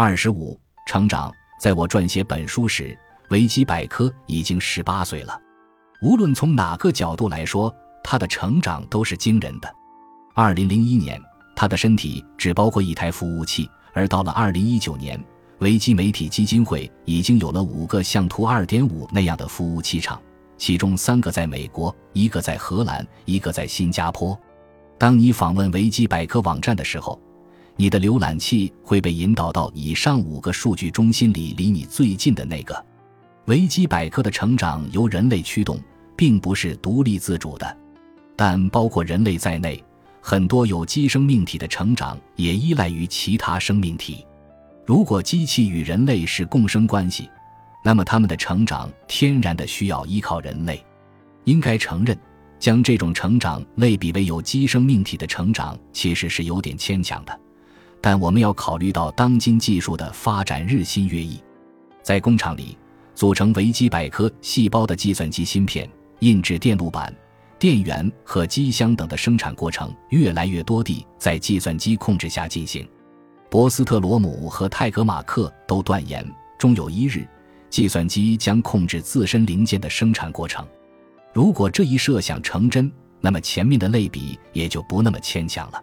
二十五，成长。在我撰写本书时，维基百科已经十八岁了。无论从哪个角度来说，他的成长都是惊人的。二零零一年，他的身体只包括一台服务器，而到了二零一九年，维基媒体基金会已经有了五个像图二点五那样的服务器厂，其中三个在美国，一个在荷兰，一个在新加坡。当你访问维基百科网站的时候，你的浏览器会被引导到以上五个数据中心里离你最近的那个。维基百科的成长由人类驱动，并不是独立自主的，但包括人类在内，很多有机生命体的成长也依赖于其他生命体。如果机器与人类是共生关系，那么它们的成长天然的需要依靠人类。应该承认，将这种成长类比为有机生命体的成长，其实是有点牵强的。但我们要考虑到当今技术的发展日新月异，在工厂里，组成维基百科细胞的计算机芯片、印制电路板、电源和机箱等的生产过程，越来越多地在计算机控制下进行。博斯特罗姆和泰格马克都断言，终有一日，计算机将控制自身零件的生产过程。如果这一设想成真，那么前面的类比也就不那么牵强了。